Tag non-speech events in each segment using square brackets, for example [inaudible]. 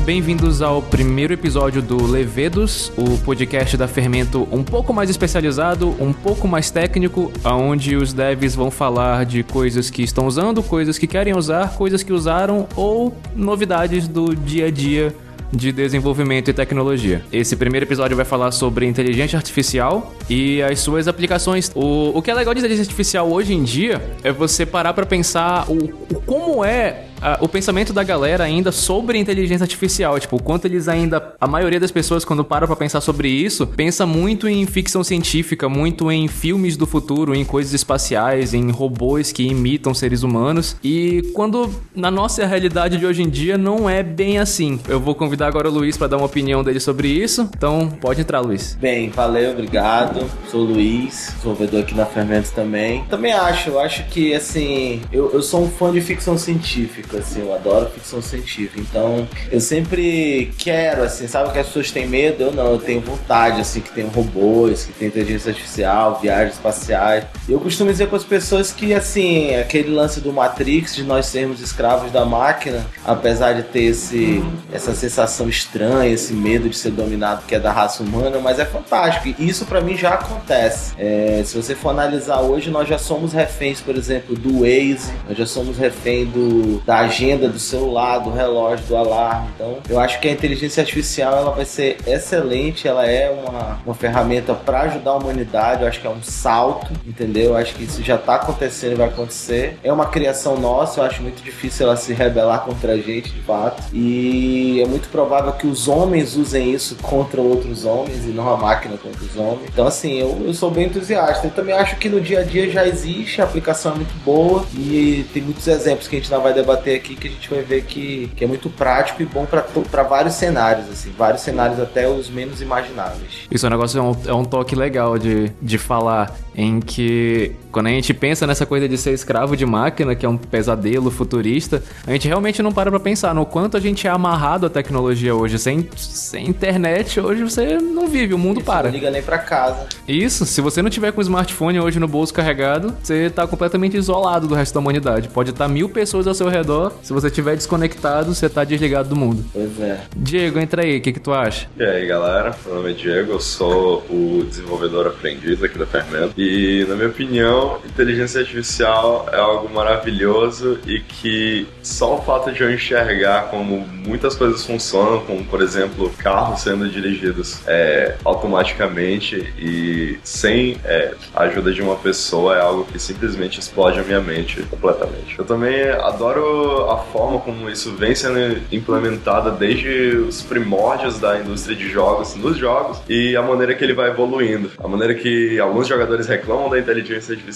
bem-vindos ao primeiro episódio do Levedos, o podcast da Fermento um pouco mais especializado, um pouco mais técnico, onde os devs vão falar de coisas que estão usando, coisas que querem usar, coisas que usaram ou novidades do dia a dia de desenvolvimento e tecnologia. Esse primeiro episódio vai falar sobre inteligência artificial e as suas aplicações. O, o que é legal de inteligência artificial hoje em dia é você parar para pensar o, o como é o pensamento da galera ainda sobre inteligência artificial. Tipo, o quanto eles ainda. A maioria das pessoas, quando para pra pensar sobre isso, pensa muito em ficção científica, muito em filmes do futuro, em coisas espaciais, em robôs que imitam seres humanos. E quando na nossa realidade de hoje em dia não é bem assim. Eu vou convidar agora o Luiz para dar uma opinião dele sobre isso. Então, pode entrar, Luiz. Bem, valeu, obrigado. Sou o Luiz, desenvolvedor aqui na Fermentos também. Também acho, eu acho que assim, eu, eu sou um fã de ficção científica assim, eu adoro ficção científica. Então, eu sempre quero, assim, sabe que as pessoas têm medo? Eu não, eu tenho vontade, assim, que tem robôs, que tem inteligência artificial, viagens espaciais. Eu costumo dizer com as pessoas que, assim, aquele lance do Matrix, de nós sermos escravos da máquina, apesar de ter esse, essa sensação estranha, esse medo de ser dominado que é da raça humana, mas é fantástico. E isso para mim já acontece. É, se você for analisar hoje, nós já somos reféns, por exemplo, do Waze, nós já somos refém do, da agenda do celular, do relógio, do alarme. Então, eu acho que a inteligência artificial ela vai ser excelente, ela é uma, uma ferramenta para ajudar a humanidade. Eu acho que é um salto, entendeu? Eu acho que isso já está acontecendo e vai acontecer. É uma criação nossa, eu acho muito difícil ela se rebelar contra a gente, de fato. E é muito provável que os homens usem isso contra outros homens e não a máquina contra os homens. Então, assim, eu, eu sou bem entusiasta. Eu também acho que no dia a dia já existe, a aplicação é muito boa e tem muitos exemplos que a gente não vai debater aqui que a gente vai ver que, que é muito prático e bom para vários cenários, assim, vários cenários até os menos imagináveis. Isso é um negócio, é um, é um toque legal de, de falar, em que quando a gente pensa nessa coisa de ser escravo de máquina, que é um pesadelo futurista, a gente realmente não para pra pensar no quanto a gente é amarrado à tecnologia hoje. Sem, sem internet, hoje você não vive, o mundo Isso para. Não liga nem pra casa. Isso, se você não tiver com o smartphone hoje no bolso carregado, você tá completamente isolado do resto da humanidade. Pode estar mil pessoas ao seu redor, se você estiver desconectado, você tá desligado do mundo. Pois é. Diego, entra aí, o que, que tu acha? E aí, galera, meu nome é Diego, eu sou o desenvolvedor aprendiz aqui da Fermento. E, na minha opinião, inteligência artificial é algo maravilhoso e que só o fato de eu enxergar como muitas coisas funcionam, como, por exemplo, carros sendo dirigidos é, automaticamente e sem é, a ajuda de uma pessoa, é algo que simplesmente explode a minha mente completamente. Eu também adoro a forma como isso vem sendo implementada desde os primórdios da indústria de jogos, nos jogos, e a maneira que ele vai evoluindo. A maneira que alguns jogadores reclamam da inteligência artificial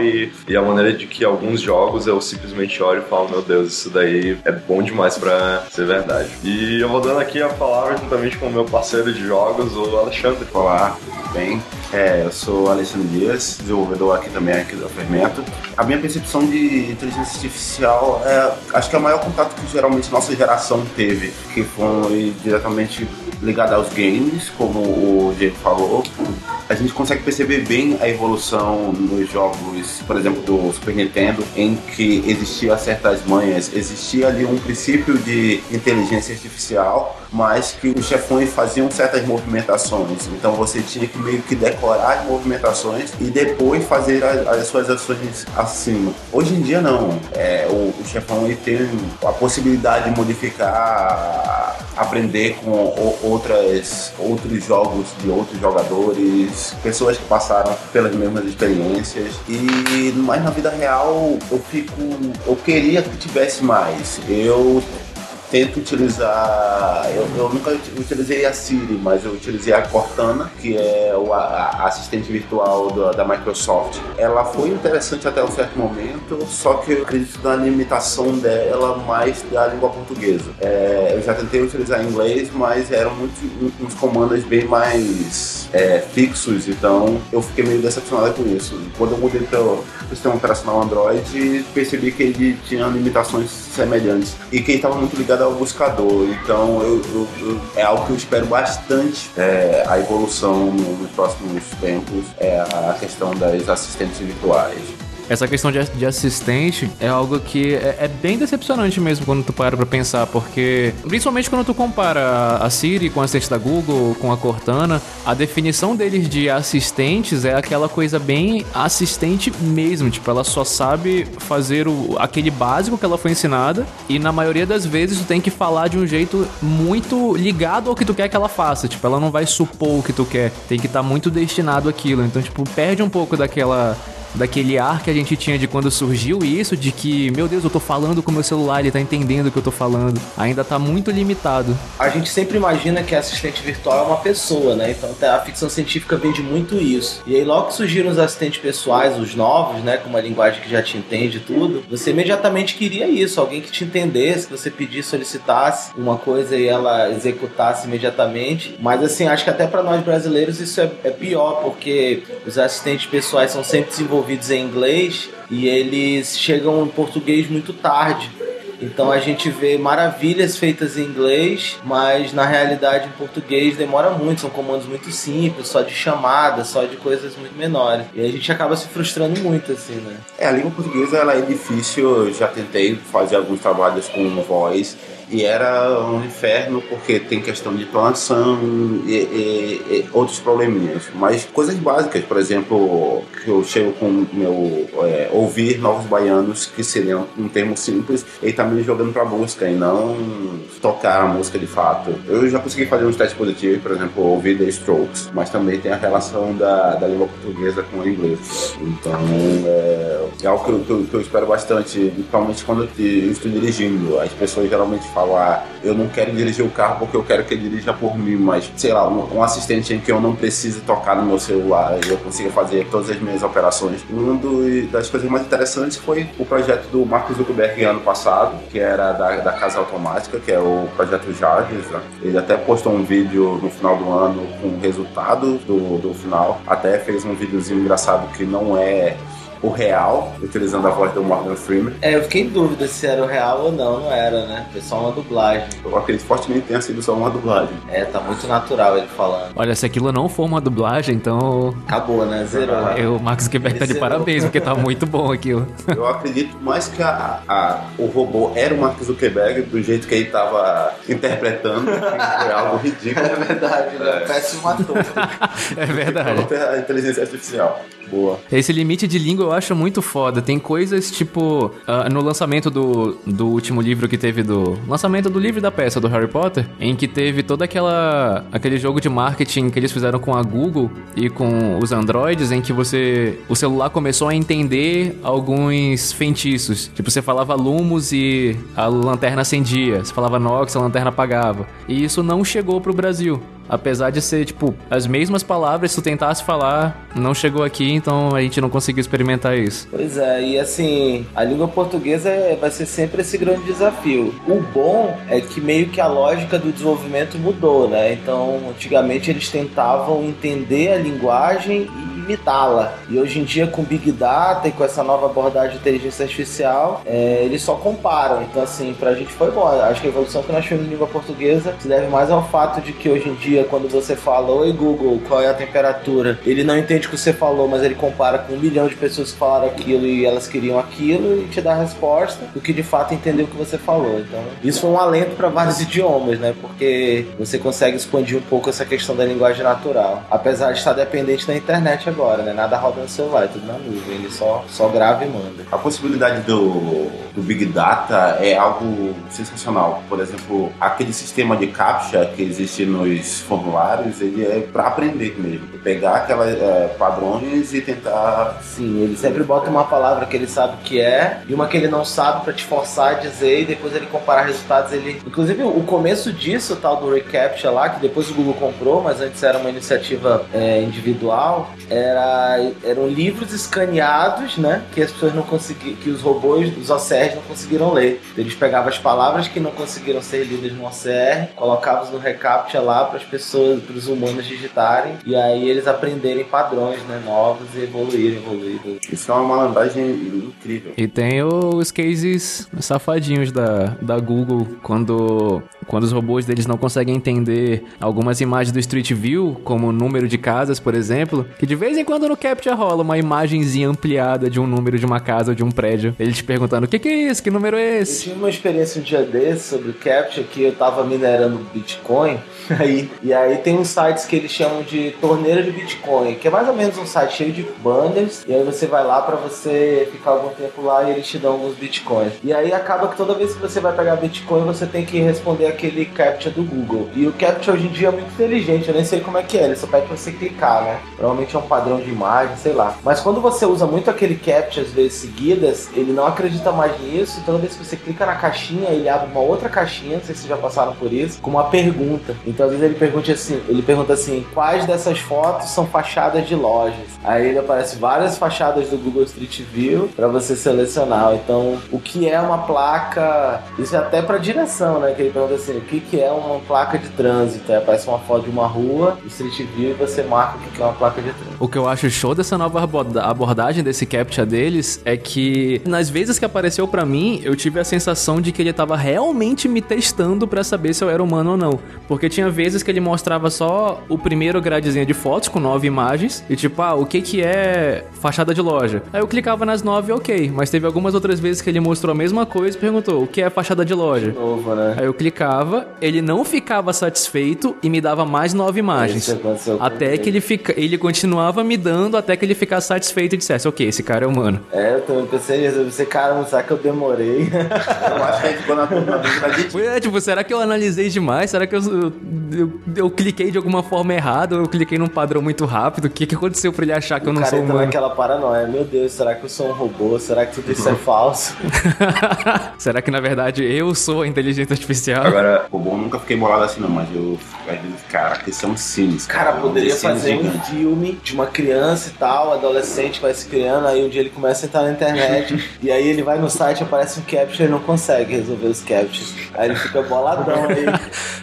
e, e a maneira de que alguns jogos eu simplesmente olho e falo, meu Deus, isso daí é bom demais para ser verdade. E eu vou dando aqui a palavra juntamente com o meu parceiro de jogos, o Alexandre. Olá, tudo bem? É, eu sou Alexandre Dias, desenvolvedor aqui também aqui do Fermento. A minha percepção de inteligência artificial é, acho que é o maior contato que geralmente nossa geração teve, que foi diretamente ligado aos games, como o Diego falou. A gente consegue perceber bem a evolução nos jogos, por exemplo, do Super Nintendo, em que existia certas manhas, existia ali um princípio de inteligência artificial, mas que os chefões faziam certas movimentações. Então você tinha que meio que decorar as movimentações e depois fazer as, as suas ações acima. Hoje em dia não. É, o, o chefão ele tem a possibilidade de modificar, aprender com outras, outros jogos de outros jogadores, pessoas que passaram pelas mesmas experiências. E mas na vida real eu fico. Eu queria que tivesse mais. Eu tento utilizar. Eu, eu, nunca utilizei a Siri, mas eu utilizei a Cortana, que é o, a, assistente virtual do, da Microsoft. Ela foi interessante até um certo momento, só que eu acredito na limitação dela mais da língua portuguesa. É, eu já tentei utilizar em inglês, mas eram muitos uns comandos bem mais é, fixos, então eu fiquei meio decepcionado com isso. Quando eu mudei para o sistema operacional Android, percebi que ele tinha limitações semelhantes e que ele estava muito ligado ao buscador. Então eu, eu, eu, é algo que eu espero bastante é, a evolução nos próximos tempos é a questão das assistentes virtuais. Essa questão de, de assistente é algo que é, é, bem decepcionante mesmo quando tu para pra pensar, porque principalmente quando tu compara a Siri com a assistente da Google, com a Cortana, a definição deles de assistentes é aquela coisa bem assistente mesmo, tipo, ela só sabe fazer o, aquele básico que ela foi ensinada e na maioria das vezes tu tem que falar de um jeito muito ligado ao que tu quer que ela faça, tipo, ela não vai supor o que tu quer, tem que estar tá muito destinado àquilo, então, tipo, perde um pouco daquela daquele ar que a gente tinha de quando surgiu isso, de que, meu Deus, eu tô falando com meu celular, ele tá entendendo o que eu tô falando. Ainda tá muito limitado. A gente sempre imagina que assistente virtual é uma pessoa, né? Então a ficção científica vende muito isso. E aí logo que surgiram os assistentes pessoais, os novos, né, com uma linguagem que já te entende tudo, você imediatamente queria isso, alguém que te entendesse, que você pedisse, solicitasse uma coisa e ela executasse imediatamente. Mas assim, acho que até para nós brasileiros isso é, é pior, porque os assistentes pessoais são sempre desenvolvidos desenvolvidos em inglês e eles chegam em português muito tarde. Então a gente vê maravilhas feitas em inglês, mas na realidade em português demora muito, são comandos muito simples, só de chamada, só de coisas muito menores. E a gente acaba se frustrando muito, assim, né? É, a língua portuguesa ela é difícil, eu já tentei fazer alguns trabalhos com voz e era um inferno porque tem questão de tonação e, e, e, outros probleminhas. Mas coisas básicas, por exemplo, que eu chego com meu é, ouvir novos baianos, que seria um termo simples, tá me jogando pra música e não tocar a música de fato. Eu já consegui fazer uns testes positivos, por exemplo, ouvir The Strokes, mas também tem a relação da, da língua portuguesa com o inglês. Então é, é algo que eu, que, eu, que eu espero bastante, principalmente quando eu estou dirigindo. As pessoas geralmente falar, eu não quero dirigir o carro porque eu quero que ele dirija por mim, mas sei lá, um, um assistente em que eu não precise tocar no meu celular e eu consiga fazer todas as minhas operações. Uma das coisas mais interessantes foi o projeto do Marcos Zuckerberg ano passado, que era da, da Casa Automática, que é o projeto Jarvis. Né? Ele até postou um vídeo no final do ano com o resultado do, do final, até fez um videozinho engraçado que não é o real, utilizando a voz do Morgan Freeman. É, eu fiquei em dúvida se era o real ou não, não era, né? Foi só uma dublagem. Eu acredito fortemente que tenha sido só uma dublagem. É, tá muito natural ele falando. Olha, se aquilo não for uma dublagem, então. Acabou, né? Zerou. Eu, o Marcos Quebec tá de parabéns, porque tá muito bom aquilo. Eu acredito mais que a, a, o robô era o Marcos Zuckerberg, do jeito que ele tava interpretando. Foi algo ridículo. [laughs] É verdade, né? É. Péssimo ator. [laughs] é verdade. A inteligência artificial. Boa. Esse limite de língua eu acho muito foda. Tem coisas tipo. Uh, no lançamento do, do último livro que teve do. Lançamento do livro da peça do Harry Potter, em que teve toda aquela. aquele jogo de marketing que eles fizeram com a Google e com os Androids, em que você. o celular começou a entender alguns feitiços. Tipo, você falava Lumos e a lanterna acendia. Você falava Nox, a lanterna apagava. E isso não chegou pro Brasil. Apesar de ser, tipo, as mesmas palavras, se tu tentasse falar, não chegou aqui, então a gente não conseguiu experimentar isso. Pois é, e assim, a língua portuguesa é, vai ser sempre esse grande desafio. O bom é que meio que a lógica do desenvolvimento mudou, né? Então, antigamente eles tentavam entender a linguagem e imitá-la. E hoje em dia, com Big Data e com essa nova abordagem de inteligência artificial, é, eles só comparam. Então, assim, pra gente foi bom. Acho que a evolução que nós tivemos em língua portuguesa se deve mais ao fato de que hoje em dia, quando você fala, oi Google, qual é a temperatura? Ele não entende o que você falou, mas ele compara com um milhão de pessoas que falaram aquilo e elas queriam aquilo e te dá a resposta do que de fato entendeu o que você falou. Então, isso foi um alento para vários idiomas, né? Porque você consegue expandir um pouco essa questão da linguagem natural. Apesar de estar dependente da internet agora, né? Nada roda no celular, é tudo na nuvem. Ele só, só grava e manda. A possibilidade do, do Big Data é algo sensacional. Por exemplo, aquele sistema de captcha que existe nos formulários, ele é para aprender mesmo. Pegar aquelas é, padrões e tentar. Sim, ele sempre bota uma palavra que ele sabe que é e uma que ele não sabe para te forçar a dizer e depois ele comparar resultados. Ele, inclusive, o começo disso, tal do reCAPTCHA lá, que depois o Google comprou, mas antes era uma iniciativa é, individual. É, era, eram livros escaneados, né? Que as pessoas não conseguiam, que os robôs, os OCRs não conseguiram ler. Eles pegavam as palavras que não conseguiram ser lidas no OCR, colocavam no reCAPTCHA lá para as pessoas, para os humanos digitarem, e aí eles aprenderem padrões, né? Novos e evoluírem, evoluírem. Isso é uma malandragem incrível. E tem os cases safadinhos da, da Google, quando, quando os robôs deles não conseguem entender algumas imagens do Street View, como o número de casas, por exemplo, que de vez em quando no Capture rola uma imagenzinha ampliada de um número de uma casa ou de um prédio. Ele te perguntando: o que, que é isso? Que número é Eu esse? tive uma experiência um dia desse sobre o Capture que eu tava minerando Bitcoin. [laughs] Aí, e aí tem uns sites que eles chamam de torneira de Bitcoin, que é mais ou menos um site cheio de banners. E aí você vai lá pra você ficar algum tempo lá e eles te dão alguns Bitcoins. E aí acaba que toda vez que você vai pegar Bitcoin, você tem que responder aquele Capture do Google. E o Capture hoje em dia é muito inteligente, eu nem sei como é que é, ele só pede pra você clicar, né? Provavelmente é um padrão de imagem, sei lá. Mas quando você usa muito aquele Capture às vezes seguidas, ele não acredita mais nisso. Toda vez que você clica na caixinha, ele abre uma outra caixinha, não sei se vocês já passaram por isso, com uma pergunta. Então às vezes ele pergunta assim, ele pergunta assim, quais dessas fotos são fachadas de lojas? Aí ele aparece várias fachadas do Google Street View para você selecionar. Então, o que é uma placa? Isso é até para direção, né? Que ele pergunta assim, o que que é uma placa de trânsito? Aí aparece uma foto de uma rua, Street View e você marca o que é uma placa de trânsito. O que eu acho show dessa nova aborda- abordagem desse captcha deles é que nas vezes que apareceu pra mim, eu tive a sensação de que ele tava realmente me testando pra saber se eu era humano ou não. Porque tinha vezes que ele mostrava só o primeiro gradezinho de fotos com nove imagens e tipo, ah, o que que é fachada de loja? Aí eu clicava nas nove, ok, mas teve algumas outras vezes que ele mostrou a mesma coisa e perguntou, o que é fachada de loja? Novo, né? Aí eu clicava, ele não ficava satisfeito e me dava mais nove imagens. Isso Até que ele, fica, ele continuava me dando até que ele ficasse satisfeito e dissesse, ok, esse cara é humano. É, eu também pensei nisso. Eu pensei, caramba, será que eu demorei? [laughs] Eu acho que a gente ficou na, dúvida de Foi, É, tipo, será que eu analisei demais? Será que eu, eu, eu- eu cliquei de alguma forma errada? Ou eu cliquei num padrão muito rápido? O que, que aconteceu pra ele achar que eu o não cara sou entra humano? naquela paranoia. Meu Deus, será que eu sou um robô? Será que tudo isso é [laughs] falso? [laughs] será que na verdade eu sou a inteligência artificial? Agora, O bom nunca fiquei bolado assim, não, mas eu às vezes, caraca, isso é um Sims. Cara, é um poderia fazer um gigante. filme de uma criança e tal, adolescente vai se criando, aí um dia ele começa a entrar na internet [laughs] e aí ele vai no site, aparece um capture e não consegue resolver os captures. Aí ele fica boladão aí.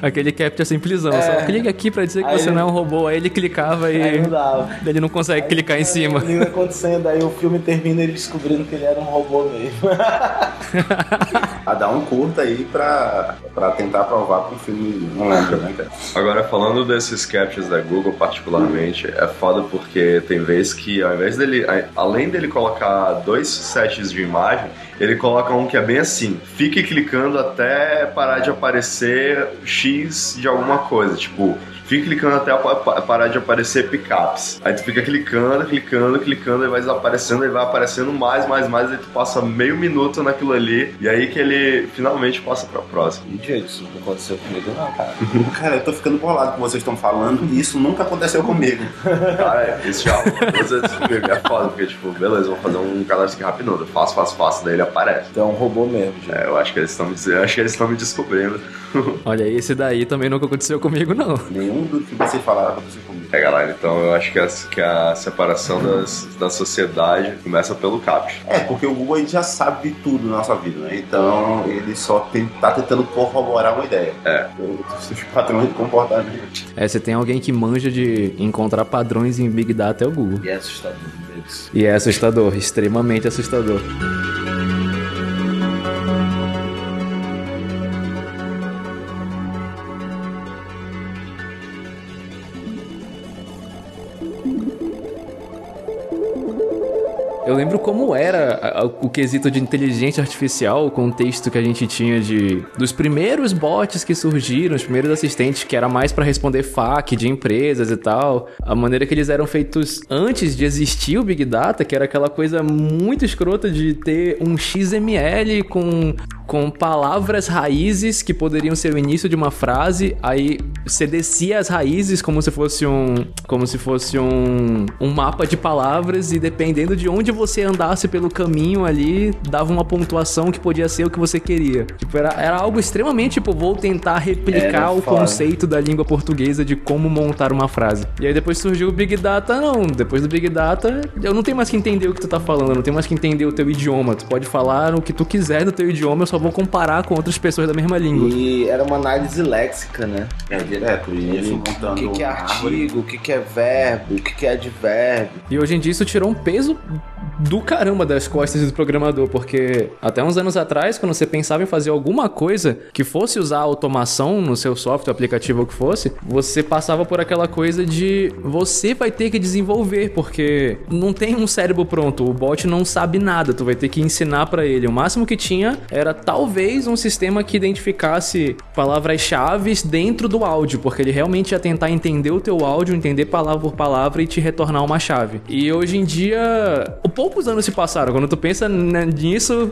Aquele captcha simplesão. É. Só clica aqui pra dizer que Aí você ele- não é um robô. Aí ele clicava e Aí não dava. ele não consegue clicar em cima. O que tá acontecendo, aí o filme termina ele descobrindo que ele era um robô mesmo. [laughs] A dar um curto aí pra, pra tentar provar que o filme não lembra, né, cara? agora falando desses captures da Google particularmente, é foda porque tem vezes que ao invés dele, além dele colocar dois sets de imagem, ele coloca um que é bem assim, fique clicando até parar de aparecer X de alguma coisa, tipo, fique clicando até pa- pa- parar de aparecer pickups. Aí tu fica clicando, clicando, clicando, e vai desaparecendo, e vai aparecendo mais, mais, mais, aí tu passa meio minuto naquilo ali, e aí que ele finalmente passa pra próxima. E, gente, isso não aconteceu comigo não, cara. [laughs] Cara, eu tô ficando bolado com o que vocês estão falando e isso nunca aconteceu comigo. Cara, isso já você comigo é foda, porque, tipo, beleza, vou fazer um cadastro aqui rápido, eu faço, faço, faço, daí ele aparece. Então é um robô mesmo, gente. É, eu acho que eles estão me dizendo, acho que eles estão me descobrindo. [laughs] Olha, esse daí também nunca aconteceu comigo, não. Nenhum do que vocês falaram aconteceu comigo. É, galera, então eu acho que a, que a separação das, da sociedade começa pelo CAPT. É, porque o Google ele já sabe de tudo na nossa vida, né? Então ele só tem, tá tentando corroborar uma ideia. É. Os seus padrões de comportamento. É, se tem alguém que manja de encontrar padrões em Big Data é o Google. E é assustador. E é assustador, extremamente assustador. Eu lembro como era a- a- o quesito de inteligência artificial, o contexto que a gente tinha de dos primeiros bots que surgiram, os primeiros assistentes que era mais pra responder FAQ de empresas e tal. A maneira que eles eram feitos antes de existir o Big Data, que era aquela coisa muito escrota de ter um XML com com palavras raízes que poderiam ser o início de uma frase, aí você descia as raízes como se fosse um como se fosse um, um mapa de palavras e dependendo de onde você andasse pelo caminho ali, dava uma pontuação que podia ser o que você queria. Tipo, era, era algo extremamente, tipo, vou tentar replicar Era o foda. conceito da língua portuguesa de como montar uma frase. E aí depois surgiu o Big Data, não. Depois do Big Data, eu não tenho mais que entender o que tu tá falando, eu não tenho mais que entender o teu idioma. Tu pode falar o que tu quiser do teu idioma, eu só vou comparar com outras pessoas da mesma língua. E era uma análise léxica, né? É direto. E ele O montando que, que é artigo, o que, que é verbo, o que, que é advérbio. E hoje em dia isso tirou um peso do caramba das costas do programador, porque até uns anos atrás, quando você pensava em fazer alguma coisa que fosse usar automação no seu software, aplicativo ou que fosse, você passava por aquela coisa de você vai ter que desenvolver, porque não tem um cérebro pronto, o bot não sabe nada, tu vai ter que ensinar para ele. O máximo que tinha era talvez um sistema que identificasse palavras-chave dentro do áudio, porque ele realmente ia tentar entender o teu áudio, entender palavra por palavra e te retornar uma chave. E hoje em dia, poucos anos se passaram, quando tu pensa nisso,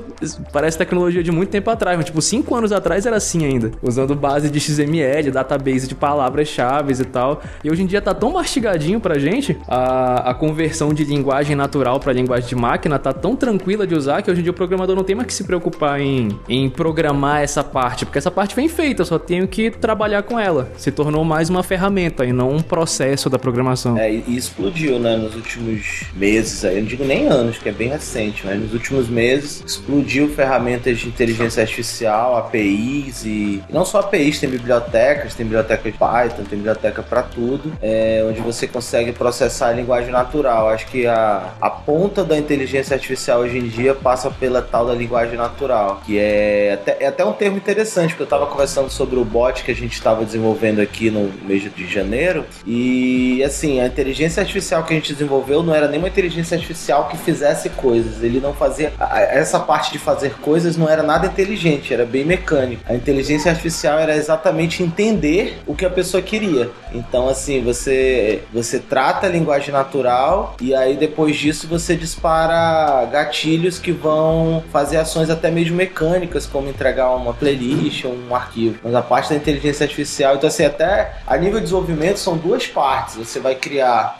parece tecnologia de muito tempo atrás, mas tipo, cinco anos atrás era assim ainda, usando base de XML, database de palavras-chave e tal. E hoje em dia tá tão mastigadinho pra gente, a, a conversão de linguagem natural para linguagem de máquina tá tão tranquila de usar que hoje em dia o programador não tem mais que se preocupar em, em programar essa parte, porque essa parte vem feita, eu só tenho que trabalhar com ela. Se tornou mais uma ferramenta e não um processo da programação. É, e explodiu, né, nos últimos meses aí, eu não digo nem anos, que é bem recente, mas nos últimos meses explodiu ferramentas de inteligência artificial, APIs e, não só APIs, tem bibliotecas, tem biblioteca de Python, tem biblioteca para tudo, é, onde você consegue processar a linguagem natural. Acho que a, a ponta da inteligência artificial hoje em dia passa pela tal da linguagem natural, que é até, é até um termo interessante, porque eu estava conversando sobre o bot que a gente estava desenvolvendo aqui no mês de janeiro, e assim, a inteligência artificial que a gente desenvolveu não era nem uma inteligência artificial que fizesse coisas, ele não fazia. Essa parte de fazer coisas não era nada inteligente, era bem mecânico. A inteligência artificial era exatamente entender o que a pessoa queria. Então, assim, você, você trata a linguagem natural e aí depois disso você dispara gatilhos que vão fazer ações até mesmo mecânicas, como entregar uma playlist ou um arquivo. Mas a parte da inteligência artificial, então, assim, até a nível de desenvolvimento são duas partes. Você vai criar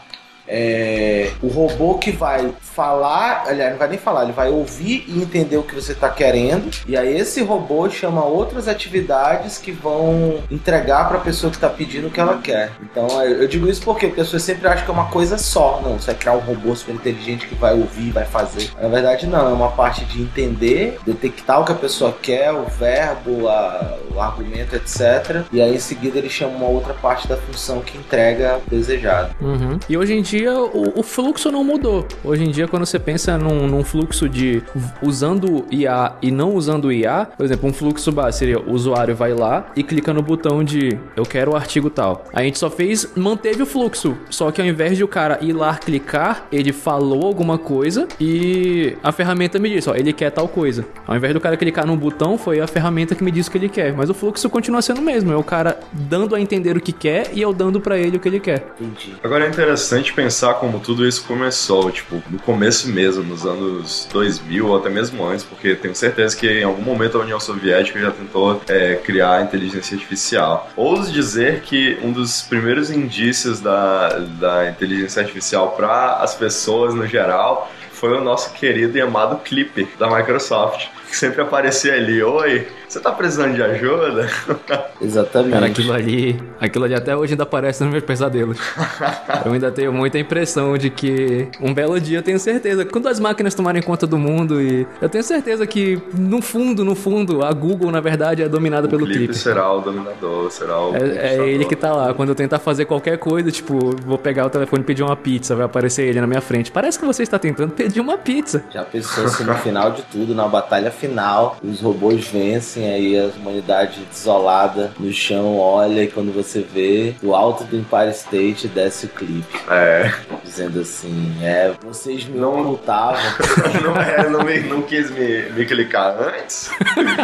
é, o robô que vai falar, aliás, não vai nem falar, ele vai ouvir e entender o que você está querendo. E aí esse robô chama outras atividades que vão entregar para a pessoa que está pedindo o que ela quer. Então eu digo isso porque a pessoa sempre acha que é uma coisa só. Não, você vai criar um robô super inteligente que vai ouvir, vai fazer. Na verdade, não, é uma parte de entender, detectar o que a pessoa quer, o verbo, a, o argumento, etc. E aí em seguida ele chama uma outra parte da função que entrega o desejado. Uhum. E hoje em dia o, o fluxo não mudou. Hoje em dia quando você pensa num, num, fluxo de usando IA e não usando IA, por exemplo, um fluxo seria o usuário vai lá e clica no botão de eu quero o artigo tal. A gente só fez, manteve o fluxo, só que ao invés de o cara ir lá clicar, ele falou alguma coisa e a ferramenta me disse, ó, ele quer tal coisa. Ao invés do cara clicar no botão, foi a ferramenta que me disse o que ele quer, mas o fluxo continua sendo o mesmo, é o cara dando a entender o que quer e eu dando para ele o que ele quer. Entendi. Agora é interessante pensar como tudo isso começou, tipo, no começo mesmo, nos anos 2000 ou até mesmo antes, porque tenho certeza que em algum momento a União Soviética já tentou é, criar inteligência artificial. Ouso dizer que um dos primeiros indícios da, da inteligência artificial para as pessoas no geral foi o nosso querido e amado Clipper da Microsoft, que sempre aparecia ali, oi, você tá precisando de ajuda? [laughs] Exatamente. Cara, aquilo ali, aquilo ali até hoje ainda aparece nos meus pesadelos. [laughs] eu ainda tenho muita impressão de que um belo dia eu tenho certeza, quando as máquinas tomarem conta do mundo e eu tenho certeza que no fundo, no fundo, a Google na verdade é dominada o pelo Clip. será o dominador, será o É, é ele que tá lá. Quando eu tentar fazer qualquer coisa, tipo, vou pegar o telefone e pedir uma pizza, vai aparecer ele na minha frente. Parece que você está tentando pedir uma pizza. Já pensou se no final de tudo, na batalha final, os robôs vencem assim, aí a humanidade desolada no chão olha e quando você vê do alto do Empire State desce o clipe. É. Dizendo assim, é, vocês me não ocultavam. [laughs] não, é, não, me, não quis me, me clicar antes.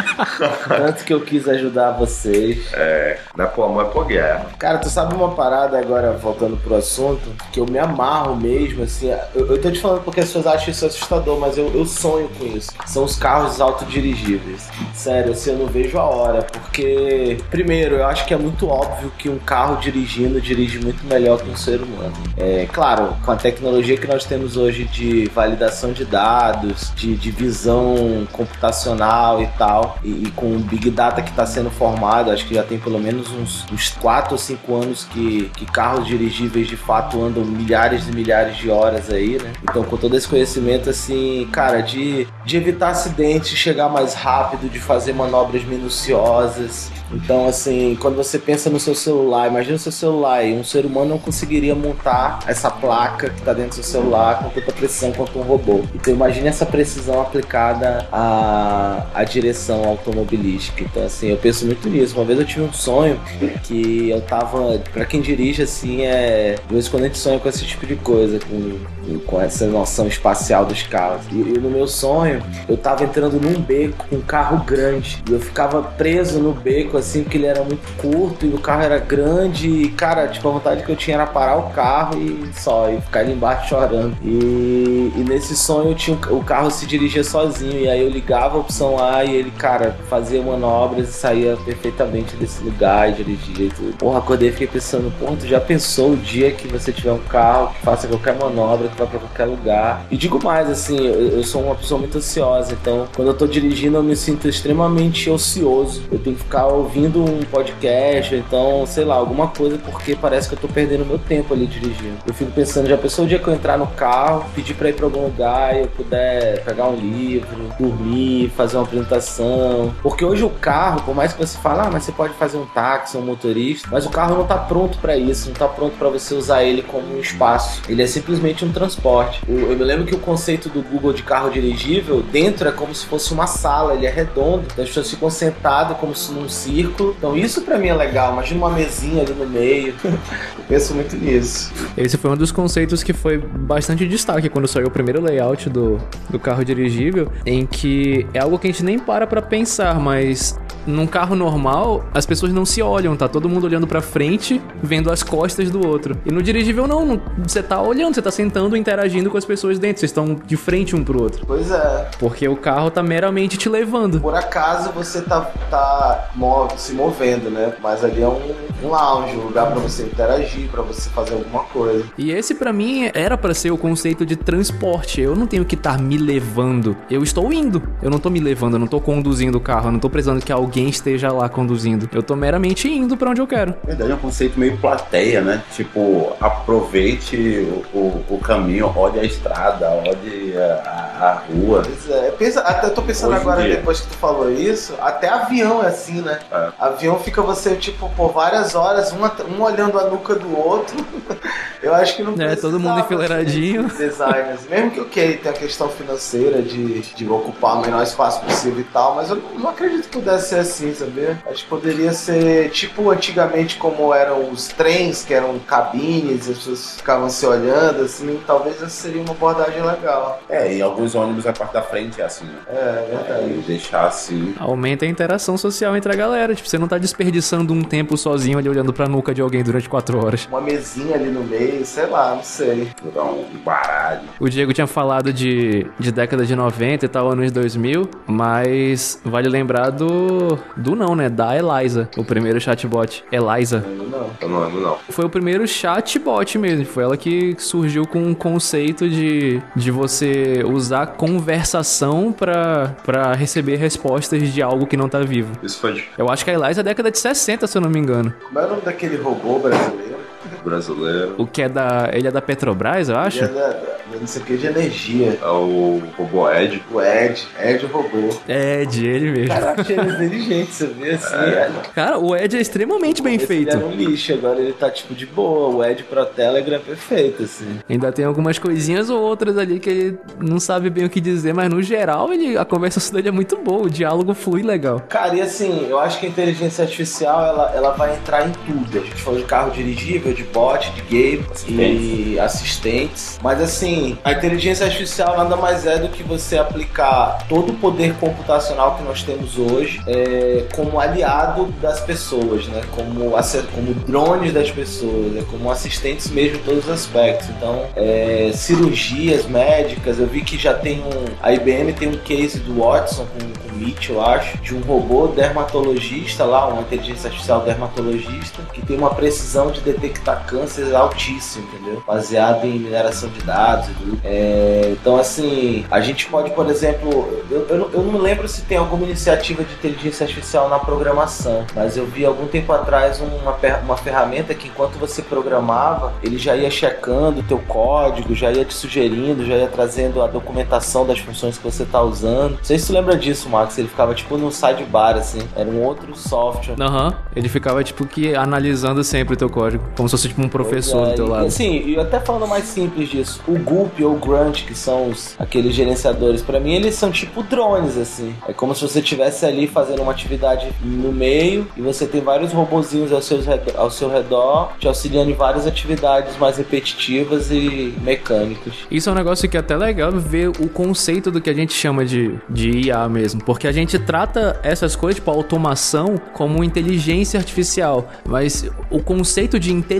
[laughs] Tanto que eu quis ajudar vocês. É, não é por amor, é por guerra. Cara, tu sabe uma parada agora, voltando pro assunto, que eu me amarro mesmo, assim, eu, eu tô te falando porque as pessoas acham isso assustador, mas eu, eu sonho com isso. São os carros autodirigíveis. Sério, assim, eu não vejo a hora, porque, primeiro, eu acho que é muito óbvio que um carro dirigindo dirige muito melhor que um ser humano. É claro, com a tecnologia que nós temos hoje de validação de dados, de, de visão computacional e tal, e, e com o Big Data que está sendo formado, acho que já tem pelo menos uns, uns 4 ou 5 anos que, que carros dirigíveis de fato andam milhares e milhares de horas aí, né? Então, com todo esse conhecimento, assim, cara, de, de evitar acidentes chegar mais rápido, de fazer manobras minuciosas. Então, assim, quando você pensa no seu celular, imagina o seu celular e um ser humano não conseguiria montar essa placa que está dentro do seu celular com tanta precisão quanto um robô. Então, imagine essa precisão aplicada à, à direção automobilística. Então, assim, eu penso muito nisso. Uma vez eu tive um sonho que eu tava. Pra quem dirige, assim, é. De vez em quando a gente sonha com esse tipo de coisa, com, com essa noção espacial dos carros. E, e no meu sonho, eu tava entrando num beco com um carro grande. E eu ficava preso no beco assim, porque ele era muito curto e o carro era grande. E, cara, tipo, a vontade que eu tinha era parar o carro e só, e ficar ali embaixo chorando. E, e nesse sonho tinha, o carro se dirigia sozinho. E aí eu ligava a opção A e ele, cara, fazia manobras e saía perfeitamente desse lugar e dirigia e tudo. Porra, acordei e fiquei pensando, porra, tu já pensou o dia que você tiver um carro que faça qualquer manobra, que vá pra qualquer lugar? E digo mais, assim, eu, eu sou uma pessoa muito ansiosa, então quando eu tô dirigindo eu me sinto extremamente ocioso. Eu tenho que ficar ouvindo um podcast, então, sei lá, alguma coisa, porque parece que eu tô perdendo meu tempo ali dirigindo. Eu fico pensando, já pensou o dia que eu entrar no carro, pedir pra ir pra algum lugar e eu puder pegar um livro, dormir, fazer uma apresentação. Porque hoje o carro, por mais que você fale, ah, mas você pode fazer um táxi, um motorista, mas o carro não tá pronto para isso, não tá pronto para você usar ele como um espaço. Ele é simplesmente um transporte. Eu me lembro que o conceito do Google de carro dirigível, dentro é como se fosse uma sala, ele é redondo, então as pessoas ficam sentadas como se num círculo. Então isso para mim é legal. Imagina uma mesinha ali no meio. [laughs] Eu penso muito nisso. Esse foi um dos conceitos que foi bastante destaque quando saiu o primeiro layout do, do carro dirigível, em que é algo que a gente nem para pra pensar, mas num carro normal, as pessoas não se olham, tá todo mundo olhando pra frente, vendo as costas do outro. E no dirigível não, você tá olhando, você tá sentando, interagindo com as pessoas dentro, vocês estão de frente um pro outro. Pois é. Porque o carro tá meramente te levando. Por acaso você tá, tá move, se movendo, né? Mas ali é um, um lounge, um lugar para você interagir, para você fazer alguma coisa. E esse para mim era para ser o conceito de transporte. Eu não tenho que estar tá me levando. Eu estou indo. Eu não tô me levando, eu não tô conduzindo o carro, eu não tô precisando que alguém esteja lá conduzindo. Eu tô meramente indo para onde eu quero. Na verdade é um conceito meio plateia, né? Tipo, aproveite o, o, o caminho, olhe a estrada, olhe a, a rua. Pois é, pensa, até tô pensando Hoje agora, depois que tu falou isso, até avião é assim, né? É. Avião fica você, tipo, por várias horas, um, um olhando a nuca do outro. [laughs] eu acho que não É, todo mundo enfileiradinho. [laughs] Designers. Mesmo que, ok, tem a questão financeira de, de ocupar o menor espaço possível e tal, mas eu não acredito que pudesse ser assim, sabia? Acho que poderia ser, tipo, antigamente como eram os trens, que eram cabines, as pessoas ficavam se olhando, assim, talvez essa seria uma abordagem legal. É, e alguns ônibus a parte da frente é assim, né? É, é verdade. É, deixar assim. Aumenta a interação social entre a galera. Tipo, você não tá desperdiçando um tempo sozinho ali olhando pra nuca de alguém durante quatro horas. Uma mesinha ali no meio, sei lá, não sei. Dar um baralho. O Diego tinha falado de, de década de 90 e tal, anos 2000, mas vale lembrar do. Do não, né? Da Eliza, o primeiro chatbot. Eliza. Não, Eu não lembro, não. Foi o primeiro chatbot mesmo. Foi ela que surgiu com o conceito de, de você usar conversação pra, pra receber respostas de algo que não tá vivo. Isso foi Eu acho que a Eliza é década de 60, se eu não me engano. Como é o nome daquele robô brasileiro? Brasileiro. O que é da. Ele é da Petrobras, eu acho? Ele é da, não sei o que de energia. É o robô Ed. O Ed, Ed o robô. É, de ele mesmo. Caraca, ele é inteligente, você vê assim. é. Cara, o Ed é extremamente bem Esse feito. Ele era um lixo, agora ele tá tipo de boa. O Ed pro Telegram é perfeito, assim. Ainda tem algumas coisinhas ou outras ali que ele não sabe bem o que dizer, mas no geral ele, a conversação dele é muito boa, o diálogo flui legal. Cara, e assim, eu acho que a inteligência artificial ela, ela vai entrar em tudo. A gente falou de carro dirigível, de bot, de game e assistentes. Mas assim, a inteligência artificial nada mais é do que você aplicar todo o poder computacional que nós temos hoje é, como aliado das pessoas, né? Como, como drones das pessoas, né? como assistentes mesmo em todos os aspectos. Então, é, cirurgias médicas, eu vi que já tem um. A IBM tem um case do Watson com, com o Meet, eu acho, de um robô dermatologista lá, uma inteligência artificial dermatologista, que tem uma precisão de detectar cânceres altíssima, entendeu? Baseado em mineração de dados. É, então, assim, a gente pode, por exemplo, eu, eu, eu, não lembro se tem alguma iniciativa de inteligência artificial na programação, mas eu vi algum tempo atrás uma, uma ferramenta que enquanto você programava, ele já ia checando o teu código, já ia te sugerindo, já ia trazendo a documentação das funções que você está usando. Não sei se tu lembra disso, Max, ele ficava tipo no sidebar, assim, era um outro software. Aham, uhum. ele ficava tipo que analisando sempre o teu código, como se fosse tipo um professor é, do teu lado. Sim, e até falando mais simples disso, o Gulp ou o Grunt, que são os, aqueles gerenciadores, para mim eles são tipo drones, assim. É como se você estivesse ali fazendo uma atividade no meio e você tem vários robozinhos ao seu, ao seu redor te auxiliando em várias atividades mais repetitivas e mecânicas. Isso é um negócio que é até legal ver o conceito do que a gente chama de, de IA mesmo, porque a gente trata essas coisas, tipo automação, como inteligência artificial, mas o conceito de inteligência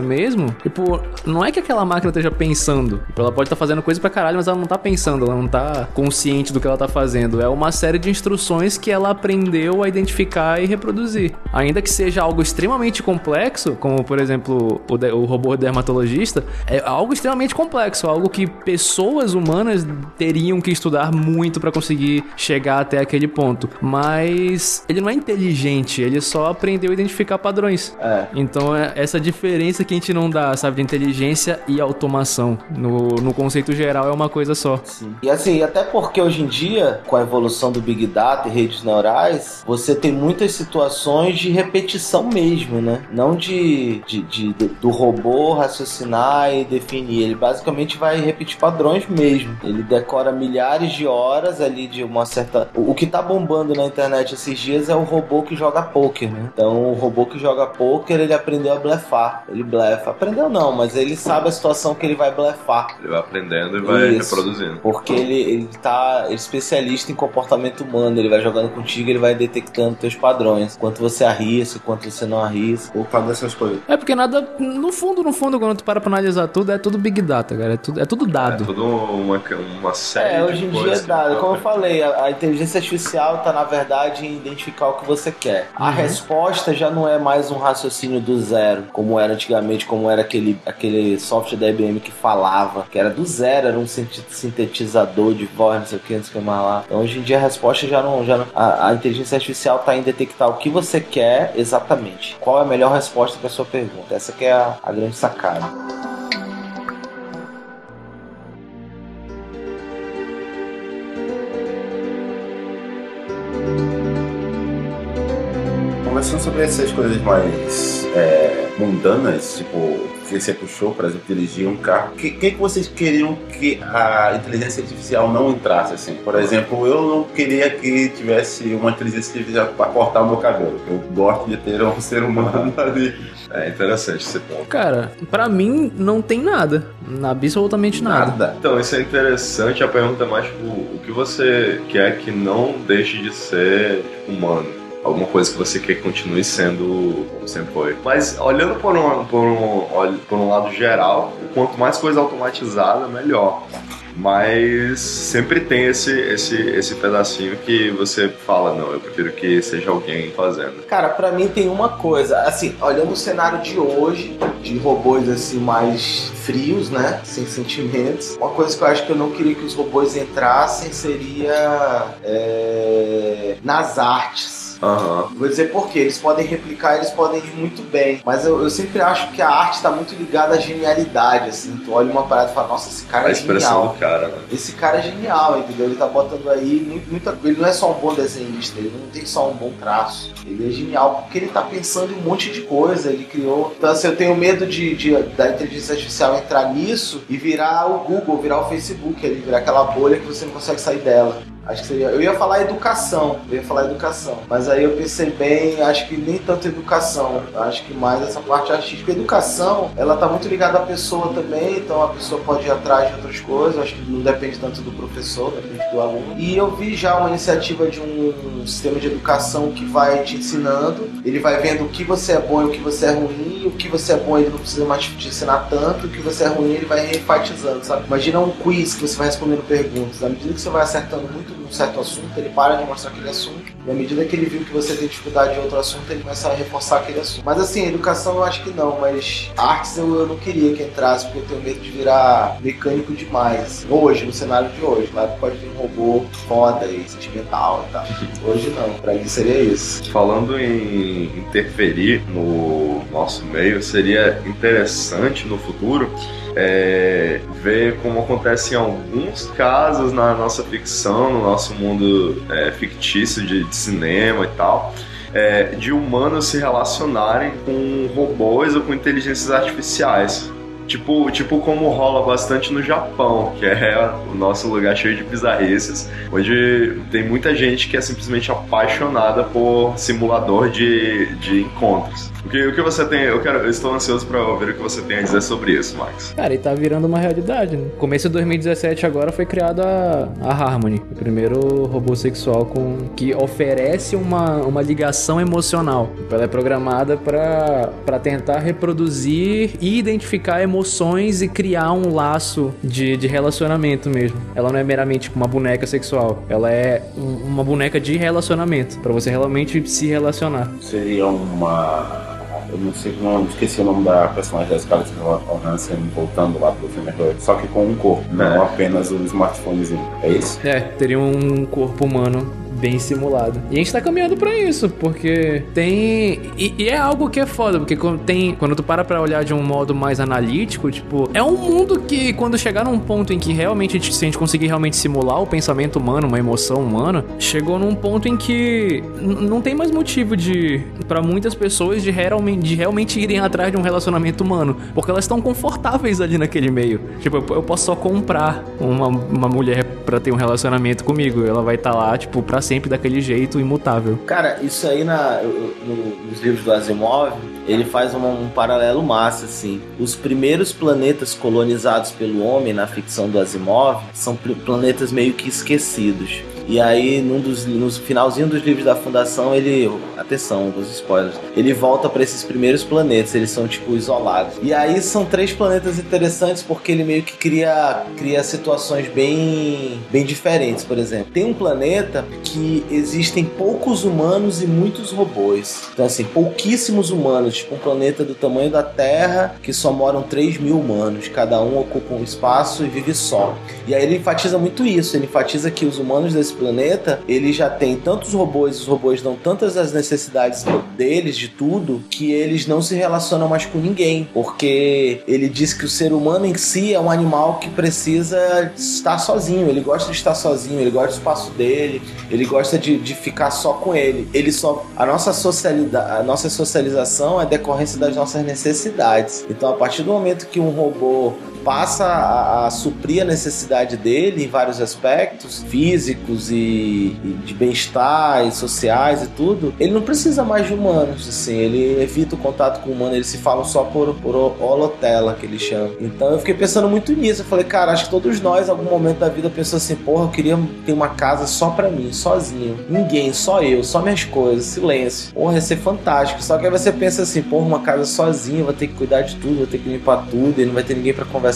mesmo, tipo, não é que aquela máquina esteja pensando, ela pode estar tá fazendo coisa pra caralho, mas ela não tá pensando, ela não tá consciente do que ela tá fazendo. É uma série de instruções que ela aprendeu a identificar e reproduzir. Ainda que seja algo extremamente complexo, como por exemplo o, de, o robô dermatologista, é algo extremamente complexo, algo que pessoas humanas teriam que estudar muito para conseguir chegar até aquele ponto. Mas ele não é inteligente, ele só aprendeu a identificar padrões. É. Então é essa diferença que a gente não dá, sabe, de inteligência e automação. No, no conceito geral é uma coisa só. Sim. E assim, até porque hoje em dia, com a evolução do Big Data e redes neurais, você tem muitas situações de repetição mesmo, né? Não de, de, de, de do robô raciocinar e definir. Ele basicamente vai repetir padrões mesmo. Ele decora milhares de horas ali de uma certa. O que tá bombando na internet esses dias é o robô que joga poker, né? Então o robô que joga poker, ele aprendeu a blefar. Ele blefa. Aprendeu não, mas ele sabe a situação que ele vai blefar. Ele vai aprendendo e vai Isso. reproduzindo. Porque ele, ele tá ele é especialista em comportamento humano. Ele vai jogando contigo, ele vai detectando teus padrões. Quanto você arrisca, quanto você não arrisca. Ou faz essas coisas. É porque nada. No fundo, no fundo, quando tu para pra analisar tudo, é tudo Big Data, cara. É tudo, é tudo dado. É tudo uma, uma série É, hoje em dia é dado. Como eu falei, a, a, inteligência artificial tá, na verdade, em identificar o que você quer. A uhum. resposta já não é mais um raciocínio do zero, como era antigamente, como era aquele, aquele software da IBM que falava, que era do zero, era um sintetizador de voz, não sei o que, não sei o que mais lá. Então, hoje em dia a resposta já não. Já não, a, a inteligência artificial tá em detectar o que você quer exatamente. Qual é a melhor resposta para sua pergunta? Essa que é a, a grande sacada. conversando sobre essas coisas mais é, mundanas, tipo, que você puxou, por exemplo, dirigir um carro, o que, que, que, vocês queriam que a inteligência artificial não entrasse, assim? Por exemplo, eu não queria que tivesse uma inteligência artificial para cortar o meu cabelo. Eu gosto de ter um ser humano [laughs] ali. É interessante esse ponto. Cara, para mim não tem nada. Absolutamente nada. nada. Então, isso é interessante. A pergunta é mais, tipo, o que você quer que não deixe de ser tipo, humano? Alguma coisa que você quer que continue sendo como sempre foi. Mas olhando por um, por um, por um lado geral, quanto mais coisa automatizada, melhor. Mas sempre tem esse, esse, esse pedacinho que você fala, não, eu prefiro que seja alguém fazendo. Cara, para mim tem uma coisa, assim, olhando o cenário de hoje, de robôs assim mais frios, né, sem sentimentos, uma coisa que eu acho que eu não queria que os robôs entrassem seria é, nas artes Uhum. Vou dizer por quê. Eles podem replicar, eles podem ir muito bem. Mas eu, eu sempre acho que a arte está muito ligada à genialidade, assim. Tu olha uma parada e fala, nossa, esse cara a é genial. Do cara, né? Esse cara é genial, entendeu? Ele tá botando aí muito, muita. Ele não é só um bom desenhista, ele não tem só um bom traço. Ele é genial porque ele tá pensando em um monte de coisa. Ele criou. Então, assim, eu tenho medo de, de da inteligência artificial entrar nisso e virar o Google, virar o Facebook, ele virar aquela bolha que você não consegue sair dela. Acho que seria. Eu ia falar educação, eu ia falar educação. Mas aí eu pensei bem, acho que nem tanto educação. Acho que mais essa parte artística. Educação, ela tá muito ligada à pessoa também, então a pessoa pode ir atrás de outras coisas. Acho que não depende tanto do professor, depende do aluno. E eu vi já uma iniciativa de um sistema de educação que vai te ensinando. Ele vai vendo o que você é bom e o que você é ruim. O que você é bom ele não precisa mais te ensinar tanto. O que você é ruim ele vai enfatizando, sabe? Imagina um quiz que você vai respondendo perguntas. À medida que você vai acertando muito um certo assunto, ele para de mostrar aquele assunto. E à medida que ele viu que você tem dificuldade em outro assunto, ele começa a reforçar aquele assunto. Mas assim, educação eu acho que não, mas artes eu, eu não queria que entrasse, porque eu tenho medo de virar mecânico demais. Hoje, no cenário de hoje, que pode vir um robô foda e sentimental e tal. Hoje não, pra mim seria isso. Falando em interferir no nosso meio, seria interessante no futuro é, ver como acontece em alguns casos na nossa ficção, no nosso mundo é, fictício de, de, cinema e tal, é, de humanos se relacionarem com robôs ou com inteligências artificiais. Tipo, tipo como rola bastante no Japão, que é o nosso lugar cheio de bizarrices, onde tem muita gente que é simplesmente apaixonada por simulador de, de encontros. O que, o que você tem. Eu, quero, eu estou ansioso para ouvir o que você tem a dizer sobre isso, Max. Cara, e tá virando uma realidade. Né? Começo de 2017 agora foi criada a, a Harmony, o primeiro robô sexual com que oferece uma, uma ligação emocional. Ela é programada para tentar reproduzir e identificar emoções e criar um laço de, de relacionamento mesmo. Ela não é meramente uma boneca sexual, ela é uma boneca de relacionamento, para você realmente se relacionar. Seria uma eu não sei, não esqueci o nome da personagem da Scarlett Johansson voltando lá pro filme só que com um corpo, não é. apenas o smartphonezinho. É isso? É, teria um corpo humano bem simulado. E a gente tá caminhando para isso, porque tem. E, e, é algo que é foda, porque tem, quando tu para pra olhar de um modo mais analítico, tipo, é um mundo que quando chegar num ponto em que realmente, se a gente conseguir realmente simular o pensamento humano, uma emoção humana, chegou num ponto em que não tem mais motivo de. para muitas pessoas de realmente, de realmente irem atrás de um relacionamento humano, porque elas estão confortáveis ali naquele meio. Tipo, eu, eu posso só comprar uma, uma mulher para ter um relacionamento comigo, ela vai estar tá lá, tipo, pra sempre daquele jeito imutável. Cara, isso aí na, no, nos livros do Asimov, ele faz um, um, paralelo massa, assim. Os primeiros planetas colonizados pelo homem na ficção do Asimov são planetas meio que esquecidos. E aí, num dos, no finalzinho dos livros da Fundação, ele. Atenção, alguns spoilers. Ele volta para esses primeiros planetas, eles são tipo isolados. E aí são três planetas interessantes porque ele meio que cria, cria situações bem, bem diferentes, por exemplo. Tem um planeta que existem poucos humanos e muitos robôs. Então, assim, pouquíssimos humanos, tipo um planeta do tamanho da Terra que só moram 3 mil humanos. Cada um ocupa um espaço e vive só. E aí ele enfatiza muito isso. Ele enfatiza que os humanos desse planeta, ele já tem tantos robôs, os robôs dão tantas as necessidades deles, de tudo, que eles não se relacionam mais com ninguém. Porque ele diz que o ser humano em si é um animal que precisa estar sozinho, ele gosta de estar sozinho, ele gosta do espaço dele, ele gosta de, de ficar só com ele. Ele só. A nossa, socialidade, a nossa socialização é decorrência das nossas necessidades. Então, a partir do momento que um robô passa a, a, suprir a necessidade dele em vários aspectos físicos e, e de bem-estar e sociais e tudo, ele não precisa mais de humanos, assim, ele evita o contato com o humano, eles se falam só por, por holotela, que ele chama. Então eu fiquei pensando muito nisso, eu falei, cara, acho que todos nós, em algum momento da vida, pensou assim, porra, eu queria ter uma casa só pra mim, sozinho, ninguém, só eu, só minhas coisas, silêncio. Porra, ia ser fantástico. Só que aí você pensa assim, porra, uma casa sozinha, vou ter que cuidar de tudo, vou ter que limpar tudo, e não vai ter ninguém para conversar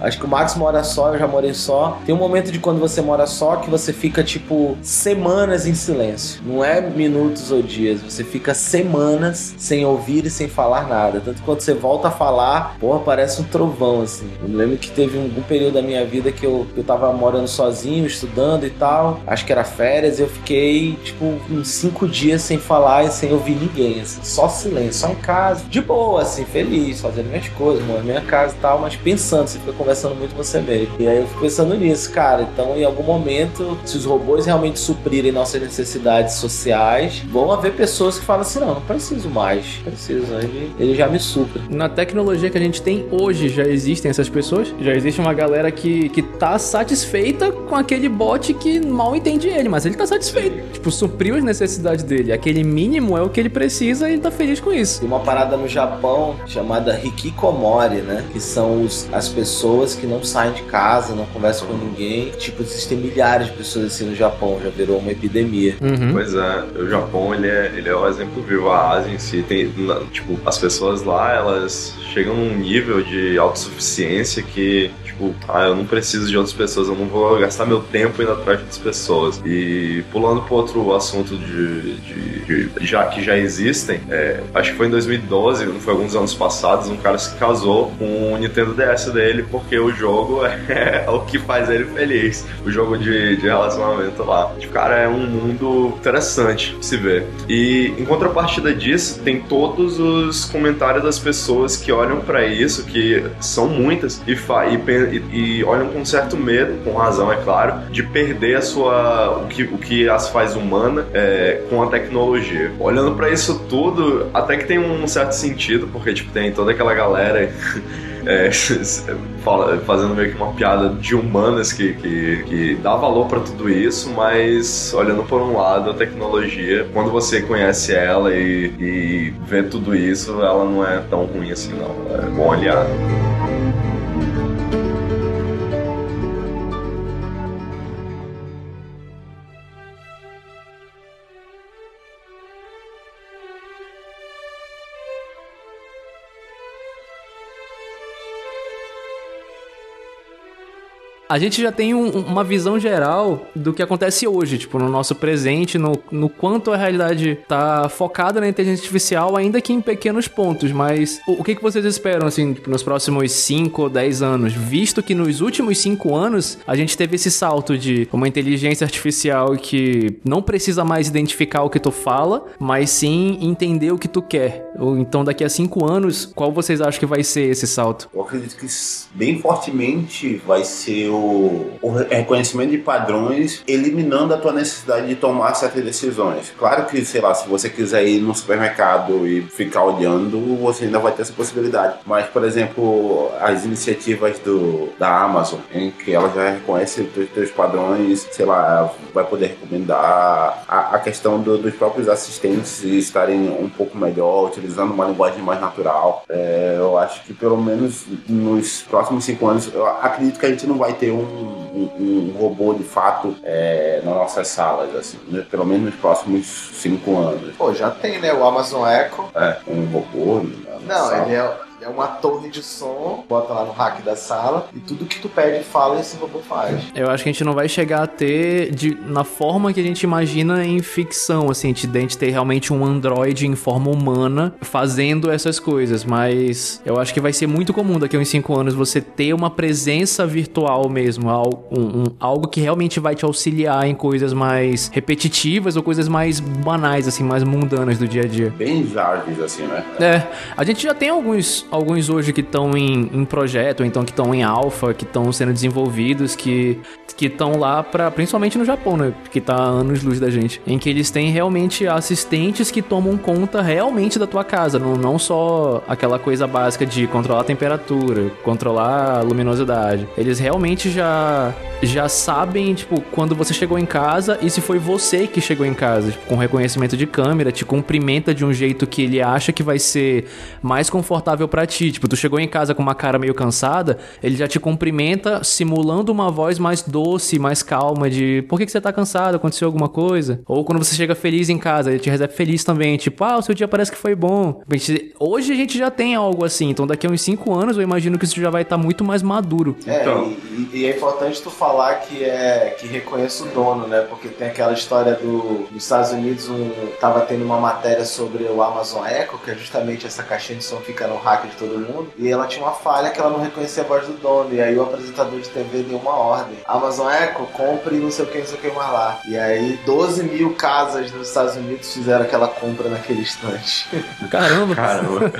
Acho que o Max mora só, eu já morei só. Tem um momento de quando você mora só que você fica tipo semanas em silêncio. Não é minutos ou dias, você fica semanas sem ouvir e sem falar nada. Tanto que quando você volta a falar, porra, parece um trovão assim. Eu me lembro que teve um, um período da minha vida que eu, eu tava morando sozinho, estudando e tal. Acho que era férias, e eu fiquei tipo uns cinco dias sem falar e sem ouvir ninguém, assim. Só silêncio, só em casa. De boa, assim, feliz, fazendo minhas coisas, morando minha casa e tal, mas pensando pensando, você fica conversando muito com você mesmo. E aí eu fico pensando nisso, cara. Então, em algum momento, se os robôs realmente suprirem nossas necessidades sociais, vão haver pessoas que falam assim: não, não preciso mais. Preciso, ele, ele já me supre. Na tecnologia que a gente tem hoje, já existem essas pessoas? Já existe uma galera que, que tá satisfeita com aquele bot que mal entende ele, mas ele tá satisfeito. Tipo, supriu as necessidades dele. Aquele mínimo é o que ele precisa e ele tá feliz com isso. Tem uma parada no Japão chamada Hikikomori, né? Que são os as pessoas que não saem de casa, não conversam com ninguém. Tipo, existem milhares de pessoas assim no Japão, já virou uma epidemia. Uhum. Pois é, o Japão ele é, ele é o exemplo vivo. A Ásia em si tem, tipo, as pessoas lá, elas chegam num nível de autossuficiência que tipo, ah, eu não preciso de outras pessoas, eu não vou gastar meu tempo indo atrás de outras pessoas. E pulando para outro assunto de, de, de, já que já existem, é, acho que foi em 2012, não foi alguns anos passados, um cara se casou com o Nintendo DS dele porque o jogo [laughs] é, o que faz ele feliz. O jogo de, de relacionamento lá. Tipo, cara, é um mundo interessante de se ver. E em contrapartida disso, tem todos os comentários das pessoas que olham para isso, que são muitas, e, e, e, e, olham com certo medo, com razão, é claro, de perder a sua o que, o que as faz humana é, com a tecnologia. Olhando para isso tudo, até que tem um certo sentido, porque tipo tem toda aquela galera [laughs] é, [laughs] fazendo meio que uma piada de humanas que, que, que dá valor para tudo isso, mas olhando por um lado, a tecnologia, quando você conhece ela e, e vê tudo isso, ela não é tão ruim assim, não. É bom aliado. A gente já tem um, uma visão geral do que acontece hoje, tipo, no nosso presente, no, no quanto a realidade tá focada na inteligência artificial, ainda que em pequenos pontos, mas o, o que, que vocês esperam, assim, tipo, nos próximos 5 ou 10 anos? Visto que nos últimos 5 anos a gente teve esse salto de uma inteligência artificial que não precisa mais identificar o que tu fala, mas sim entender o que tu quer. Então, daqui a 5 anos, qual vocês acham que vai ser esse salto? Eu acredito que bem fortemente vai ser o, o reconhecimento de padrões, eliminando a tua necessidade de tomar certas decisões. Claro que, sei lá, se você quiser ir no supermercado e ficar olhando, você ainda vai ter essa possibilidade. Mas, por exemplo, as iniciativas do, da Amazon, em que ela já reconhece os teus padrões, sei lá, vai poder recomendar a, a questão do, dos próprios assistentes estarem um pouco melhor, utilizando uma linguagem mais natural. É, eu acho que pelo menos nos próximos cinco anos, eu acredito que a gente não vai ter um, um, um robô de fato é, nas nossas salas, assim, né? pelo menos nos próximos cinco anos. Pô, já tem, né? O Amazon Echo. É, um robô. Não, sala. ele é é uma torre de som, bota lá no rack da sala e tudo que tu pede fala esse robô faz. Eu acho que a gente não vai chegar a ter de, na forma que a gente imagina em ficção, assim, de a gente ter realmente um androide em forma humana fazendo essas coisas, mas eu acho que vai ser muito comum daqui a uns 5 anos você ter uma presença virtual mesmo, algo, um, um, algo que realmente vai te auxiliar em coisas mais repetitivas ou coisas mais banais, assim, mais mundanas do dia a dia. Bem Jarvis, assim, né? É, a gente já tem alguns alguns hoje que estão em, em projeto, ou então que estão em alfa, que estão sendo desenvolvidos, que que estão lá para principalmente no Japão, né? Que tá anos luz da gente, em que eles têm realmente assistentes que tomam conta realmente da tua casa, não, não só aquela coisa básica de controlar a temperatura, controlar a luminosidade. Eles realmente já já sabem, tipo, quando você chegou em casa e se foi você que chegou em casa, tipo, com reconhecimento de câmera, te cumprimenta de um jeito que ele acha que vai ser mais confortável para ti. Tipo, tu chegou em casa com uma cara meio cansada, ele já te cumprimenta simulando uma voz mais doce, mais calma de por que, que você tá cansado, aconteceu alguma coisa? Ou quando você chega feliz em casa, ele te recebe feliz também, tipo, ah, o seu dia parece que foi bom. Hoje a gente já tem algo assim, então daqui a uns 5 anos eu imagino que isso já vai estar tá muito mais maduro. É, então. e, e, é importante tu falar que é que reconheça o dono, né? Porque tem aquela história do, dos Estados Unidos, um, tava tendo uma matéria sobre o Amazon Echo, que é justamente essa caixinha de som fica no hack de todo mundo, e ela tinha uma falha que ela não reconhecia a voz do dono, e aí o apresentador de TV deu uma ordem. Amazon Echo, compre não sei o que, não sei o que mais lá. E aí 12 mil casas nos Estados Unidos fizeram aquela compra naquele instante. [laughs] Caramba! Caramba!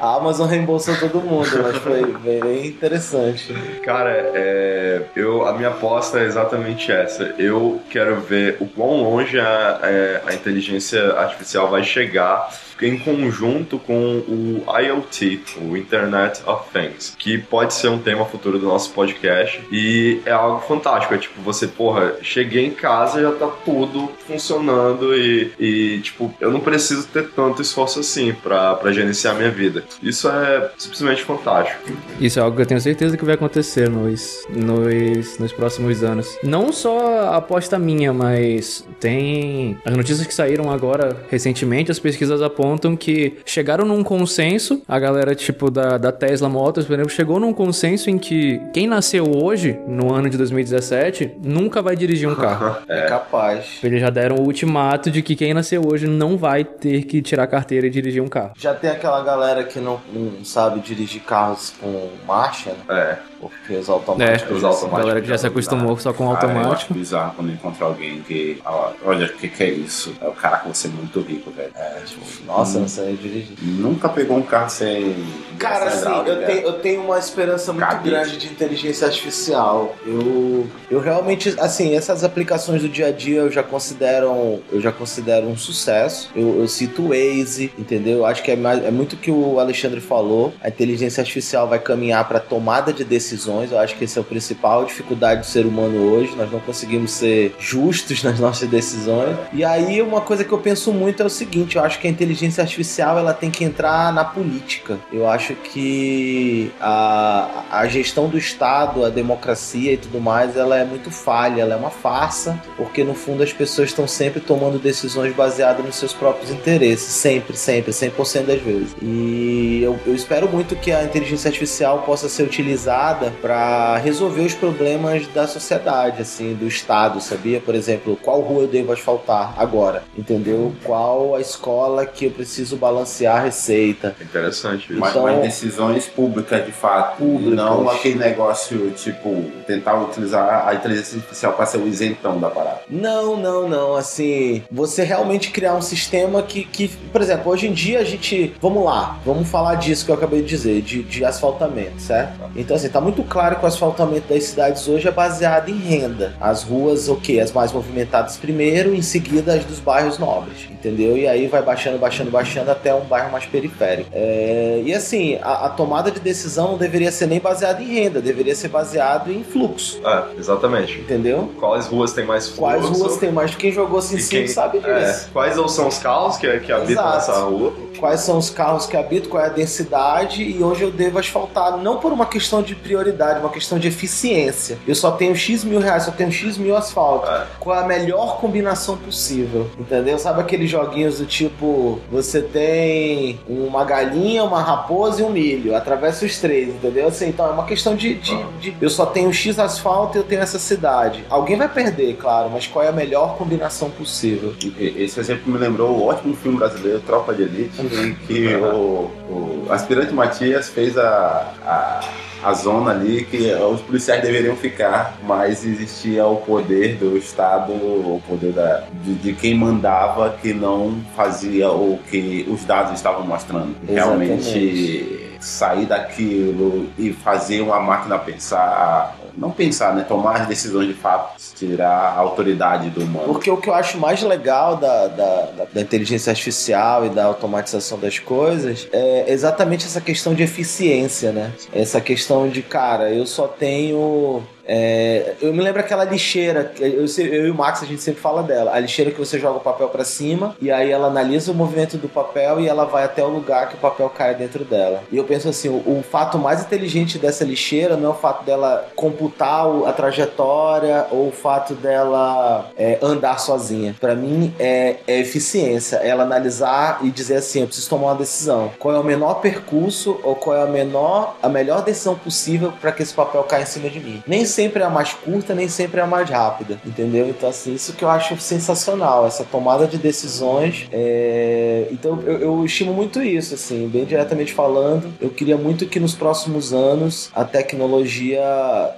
a Amazon reembolsou todo mundo, mas foi bem interessante. Cara, é, eu, a minha aposta é exatamente essa. Eu quero ver o quão longe a, a, é, a inteligência artificial vai chegar em conjunto com o IoT, o Internet of Things, que pode ser um tema futuro do nosso podcast e é algo fantástico. É tipo, você, porra, cheguei em casa e já tá tudo funcionando e, e tipo, eu não preciso ter tanto esforço assim para gerenciar minha vida. Isso é simplesmente fantástico. Isso é algo que eu tenho certeza que vai acontecer nos, nos, nos próximos anos. Não só a aposta minha, mas tem as notícias que saíram agora recentemente, as pesquisas apontam que chegaram num consenso, a galera tipo da, da Tesla Motors, por exemplo, chegou num consenso em que quem nasceu hoje, no ano de 2017, nunca vai dirigir um [laughs] carro. é. capaz. Eles já deram o ultimato de que quem nasceu hoje não vai ter que tirar carteira e dirigir um carro. Já tem aquela galera que não, não sabe dirigir carros com marcha, né? É. Porque os automáticos. É, os automáticos. A galera que já se acostumou só com automático. eu acho bizarro quando encontra alguém que. Olha, o que, que é isso? É o cara que você é muito rico, velho. É, tipo, nossa, hum, não sei dirigir. Nunca pegou um carro sem. Cara, assim, eu, tenho, eu tenho uma esperança muito Cabide. grande de inteligência artificial. Eu, eu realmente, assim, essas aplicações do dia a dia eu já considero, eu já considero um sucesso. Eu, eu cito o Waze, entendeu? Eu acho que é, mais, é muito o que o Alexandre falou. A inteligência artificial vai caminhar para tomada de decisões decisões. Eu acho que esse é o principal dificuldade do ser humano hoje. Nós não conseguimos ser justos [laughs] nas nossas decisões. E aí uma coisa que eu penso muito é o seguinte: eu acho que a inteligência artificial ela tem que entrar na política. Eu acho que a, a gestão do Estado, a democracia e tudo mais, ela é muito falha, ela é uma farsa, porque no fundo as pessoas estão sempre tomando decisões baseadas nos seus próprios interesses, sempre, sempre, 100% das vezes. E eu, eu espero muito que a inteligência artificial possa ser utilizada para resolver os problemas da sociedade, assim, do Estado, sabia? Por exemplo, qual rua eu devo asfaltar agora, entendeu? Qual a escola que eu preciso balancear a receita. Interessante isso. Mas, então, mas decisões públicas, de fato. Públicas. Não aquele negócio, tipo, tentar utilizar a inteligência artificial para ser o isentão da parada. Não, não, não. Assim, você realmente criar um sistema que, que por exemplo, hoje em dia a gente. Vamos lá, vamos falar disso que eu acabei de dizer, de, de asfaltamento, certo? Então, assim, tá muito claro que o asfaltamento das cidades hoje é baseado em renda. As ruas, o okay, As mais movimentadas primeiro, em seguida as dos bairros nobres, entendeu? E aí vai baixando, baixando, baixando até um bairro mais periférico. É... E assim, a, a, tomada de decisão não deveria ser nem baseada em renda, deveria ser baseado em fluxo. É, exatamente. Entendeu? Quais ruas tem mais fluxo? Quais ruas tem mais? Quem jogou assim quem... sabe disso. É, quais são os carros que, que habitam nessa rua? Quais são os carros que habitam, qual é a densidade e onde eu devo asfaltar. Não por uma questão de prioridade, uma questão de eficiência. Eu só tenho X mil reais, só tenho X mil asfalto. É. Qual é a melhor combinação possível? Entendeu? Sabe aqueles joguinhos do tipo: você tem uma galinha, uma raposa e um milho. Atravessa os três, entendeu? Assim, então é uma questão de, de, de, Eu só tenho X asfalto e eu tenho essa cidade. Alguém vai perder, claro, mas qual é a melhor combinação possível? Esse exemplo me lembrou o ótimo filme brasileiro, Tropa de Elite, em que [laughs] o, o aspirante Matias fez a, a a zona ali que os policiais deveriam ficar, mas existia o poder do Estado, o poder da, de, de quem mandava que não fazia o que os dados estavam mostrando. Exatamente. Realmente sair daquilo e fazer uma máquina pensar não pensar, né? Tomar as decisões de fato, tirar a autoridade do humano. Porque o que eu acho mais legal da, da, da, inteligência artificial e da automatização das coisas é exatamente essa questão de eficiência, né? Essa questão de, cara, eu só tenho é, eu me lembro aquela lixeira, eu, eu, e o Max a gente sempre fala dela, a lixeira que você joga o papel para cima e aí ela analisa o movimento do papel e ela vai até o lugar que o papel cai dentro dela. E eu penso assim, o, o fato mais inteligente dessa lixeira não é o fato dela computar a trajetória ou o fato dela é, andar sozinha. Para mim é, é eficiência, ela analisar e dizer assim, eu preciso tomar uma decisão. Qual é o menor percurso ou qual é a menor, a melhor decisão possível para que esse papel caia em cima de mim? Nem sempre é a mais curta, nem sempre é a mais rápida, entendeu? Então, assim, isso que eu acho sensacional, essa tomada de decisões. É... Então, eu, eu estimo muito isso, assim, bem diretamente falando. Eu queria muito que nos próximos anos a tecnologia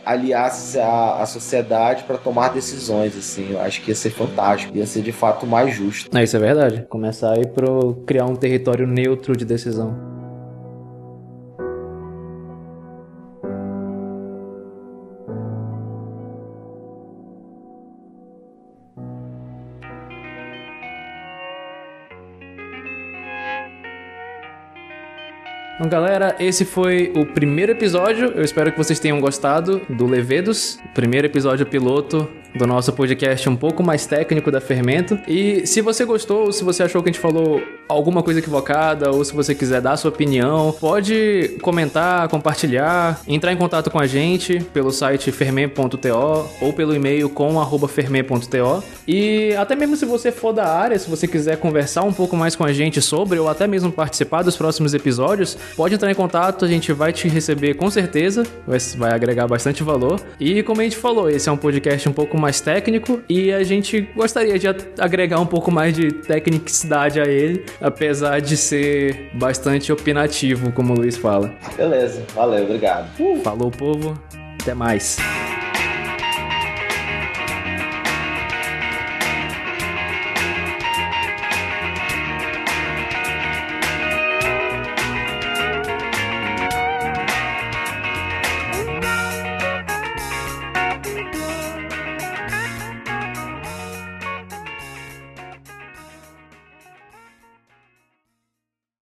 aliasse a, a sociedade para tomar decisões, assim. Eu acho que ia ser fantástico, ia ser de fato mais justo. É, isso é verdade. Começar aí para criar um território neutro de decisão. Então, galera, esse foi o primeiro episódio. Eu espero que vocês tenham gostado do Levedos, primeiro episódio piloto do nosso podcast um pouco mais técnico da Fermento. E se você gostou, se você achou que a gente falou alguma coisa equivocada, ou se você quiser dar sua opinião, pode comentar, compartilhar, entrar em contato com a gente pelo site ferment.to ou pelo e-mail com ferment.to. E até mesmo se você for da área, se você quiser conversar um pouco mais com a gente sobre, ou até mesmo participar dos próximos episódios, pode entrar em contato, a gente vai te receber com certeza, vai agregar bastante valor. E como a gente falou, esse é um podcast um pouco mais técnico e a gente gostaria de agregar um pouco mais de tecnicidade a ele, apesar de ser bastante opinativo, como o Luiz fala. Beleza, valeu, obrigado. Uh. Falou, povo. Até mais.